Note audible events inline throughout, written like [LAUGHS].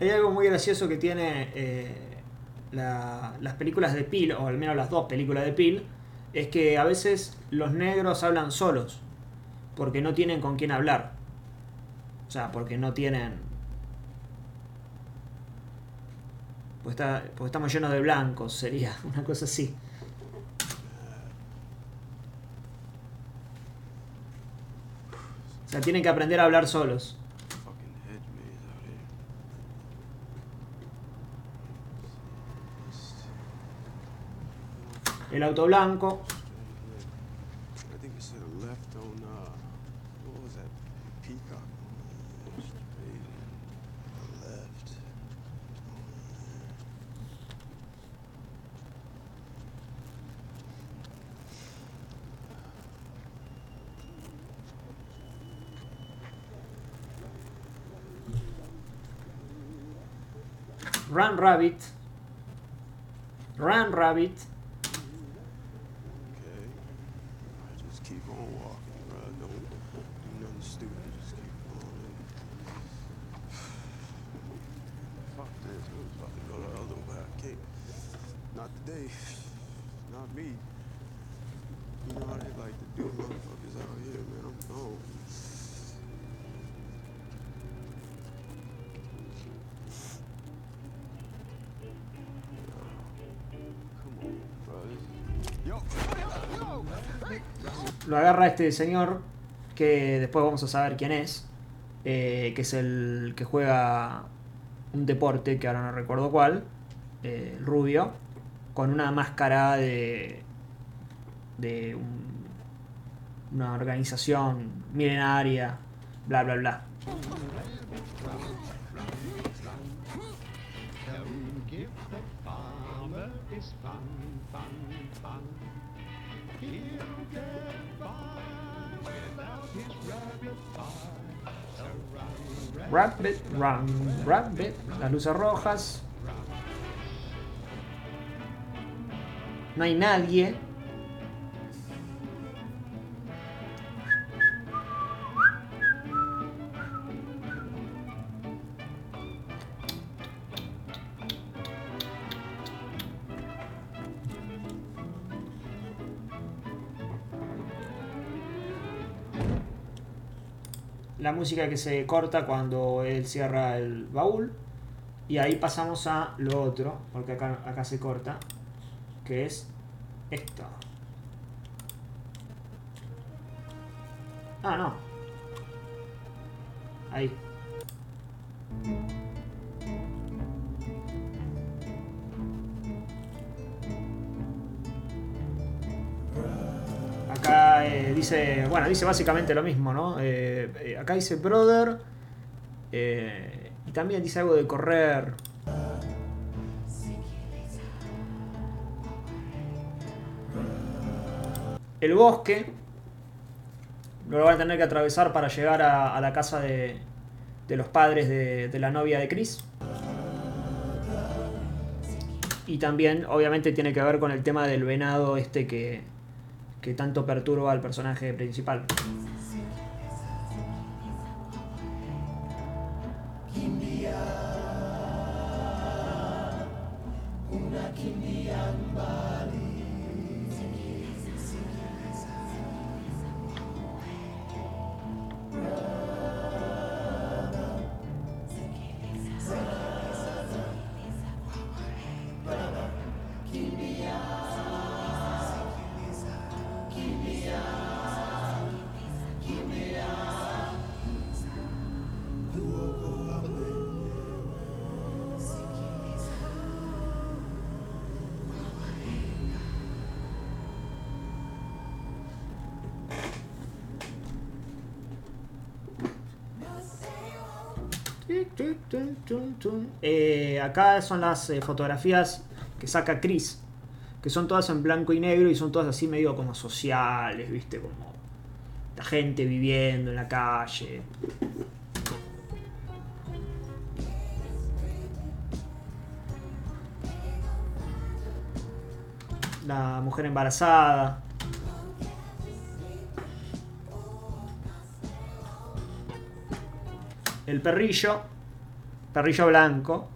Hay algo muy gracioso que tiene eh, la- las películas de Peel, o al menos las dos películas de Peel, es que a veces los negros hablan solos, porque no tienen con quién hablar. O sea, porque no tienen... Pues, está, pues estamos llenos de blancos, sería [LAUGHS] una cosa así. O sea, tienen que aprender a hablar solos. Peacock. Straight left. Run Rabbit. Run Rabbit. Me. You know how they like to do motherfuckers out here! Lo agarra este señor, que después vamos a saber quién es, eh, que es el que juega un deporte, que ahora no recuerdo cuál, eh, rubio, con una máscara de, de un- una organización milenaria, bla, bla, bla. Rabbit, run, rabbit, las luces rojas. No hay nadie. La música que se corta cuando él cierra el baúl. Y ahí pasamos a lo otro, porque acá, acá se corta, que es esto. Ah, no. Ahí. Acá eh, dice, bueno, dice básicamente lo mismo, ¿no? Eh, eh, acá dice brother. y también dice algo de correr. El bosque. Lo van a tener que atravesar para llegar a, la casa de, los padres de, la novia de Chris. Y también, obviamente, tiene que ver con el tema del venado este que tanto perturba al personaje principal. Eh, acá son las eh, fotografías que saca Chris, que son todas en blanco y negro y son todas así medio como sociales, viste, como la gente viviendo en la calle. La mujer embarazada. El perrillo. Perrillo blanco.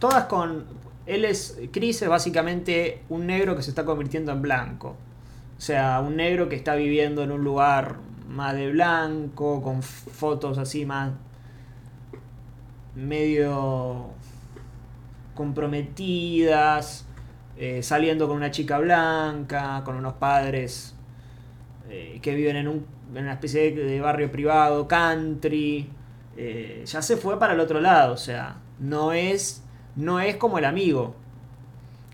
Todas con. Él es. Chris es básicamente un negro que se está convirtiendo en blanco. O sea, un negro que está viviendo en un lugar más de blanco, con fotos así más. medio. comprometidas. eh, saliendo con una chica blanca, con unos padres eh, que viven en, un, en una especie de, barrio privado, country. eh, ya se fue para el otro lado, o sea, no es, no es como el amigo.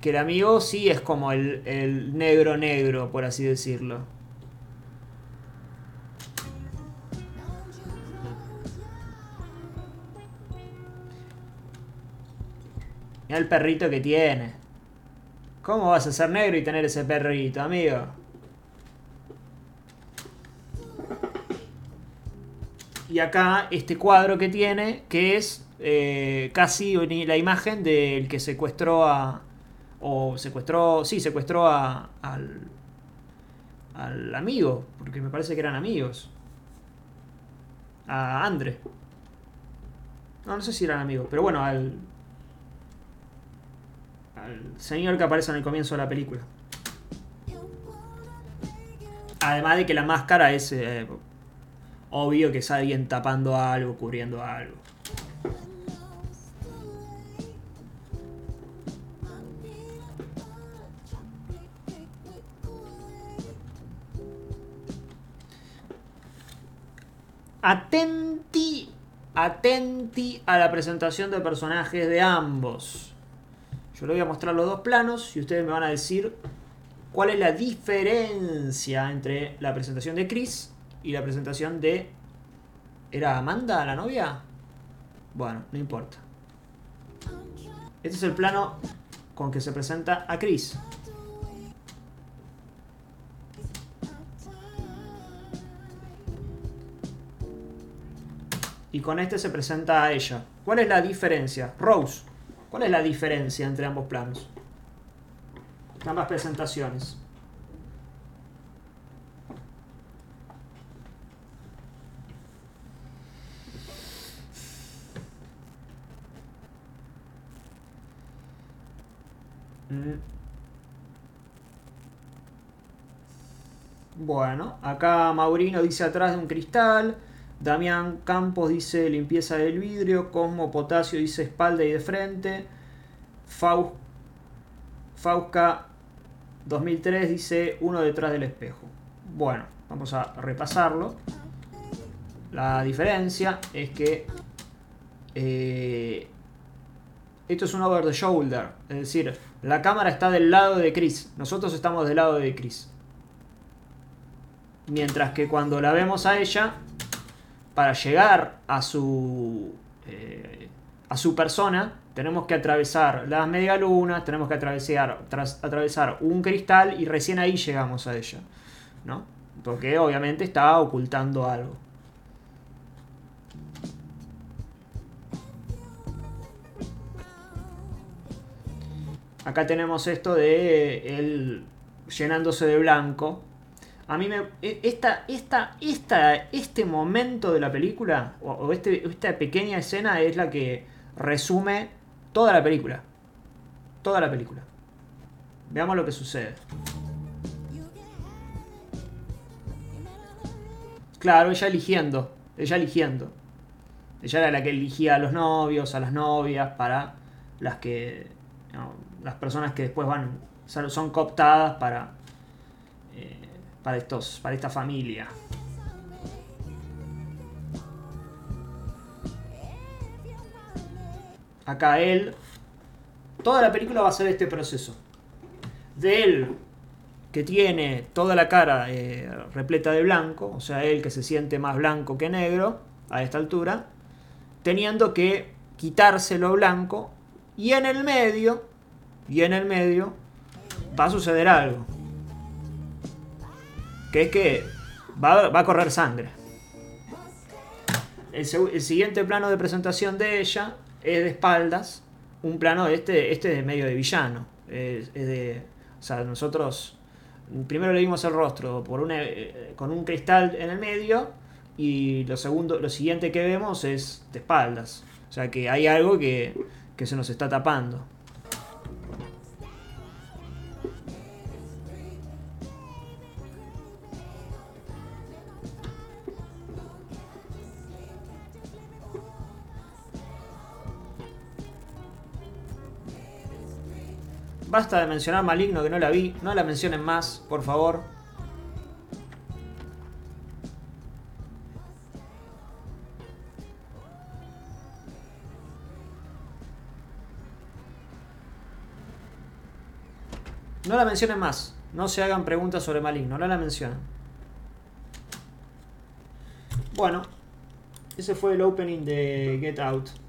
Que el amigo sí es como el, el negro negro, por así decirlo. Mira el perrito que tiene. ¿Cómo vas a ser negro y tener ese perrito, amigo? Y acá este cuadro que tiene, que es eh, casi la imagen del que secuestró a. O secuestró. Sí, secuestró a, al. al amigo, porque me parece que eran amigos. A Andre. No, no sé si eran amigos, pero bueno, al. al señor que aparece en el comienzo de la película. Además de que la máscara es eh, obvio que es alguien tapando algo, cubriendo algo. Atenti, atenti a la presentación de personajes de ambos. Yo les voy a mostrar los dos planos y ustedes me van a decir cuál es la diferencia entre la presentación de Chris y la presentación de... ¿Era Amanda la novia? Bueno, no importa. Este es el plano con que se presenta a Chris. Y con este se presenta a ella. ¿Cuál es la diferencia? Rose, ¿cuál es la diferencia entre ambos planos? Ambas presentaciones. Bueno, acá Maurino dice atrás de un cristal. Damián Campos dice limpieza del vidrio. Cosmo Potasio dice espalda y de frente. Faus- Fauska 2003 dice uno detrás del espejo. Bueno, vamos a repasarlo. La diferencia es que eh, esto es un over the shoulder. Es decir, la cámara está del lado de Chris. Nosotros estamos del lado de Chris. Mientras que cuando la vemos a ella, para llegar a su eh, a su persona, tenemos que atravesar las medialunas, tenemos que atravesar, tras- atravesar un cristal y recién ahí llegamos a ella. ¿No? Porque obviamente está ocultando algo. Acá tenemos esto de él llenándose de blanco. A mí me. e- Esta, esta, esta, este momento de la película, o, este, esta pequeña escena, es la que resume toda la película. Toda la película. Veamos lo que sucede. Claro, ella eligiendo. Ella eligiendo. Ella era la que elegía a los novios, a las novias, para las que. Las personas que después van. son cooptadas para. eh, para estos. para esta familia. Acá él. Toda la película va a ser este proceso. De él que tiene toda la cara eh, repleta de blanco, o sea, él que se siente más blanco que negro a esta altura, teniendo que quitarse lo blanco y en el medio, y en el medio va a suceder algo. Que es que va, va a correr sangre. El, siguiente plano de presentación de ella es de espaldas, un plano este, este de medio de villano. Es, es de, o sea, nosotros primero le vimos el rostro por una, eh, con un cristal en el medio y lo segundo, lo siguiente que vemos es de espaldas. O sea que hay algo que, que se nos está tapando. Basta de mencionar Maligno que no la vi. No la mencionen más, por favor. No la mencionen más. No se hagan preguntas sobre Maligno. No la mencionen. Bueno, ese fue el opening de Get Out.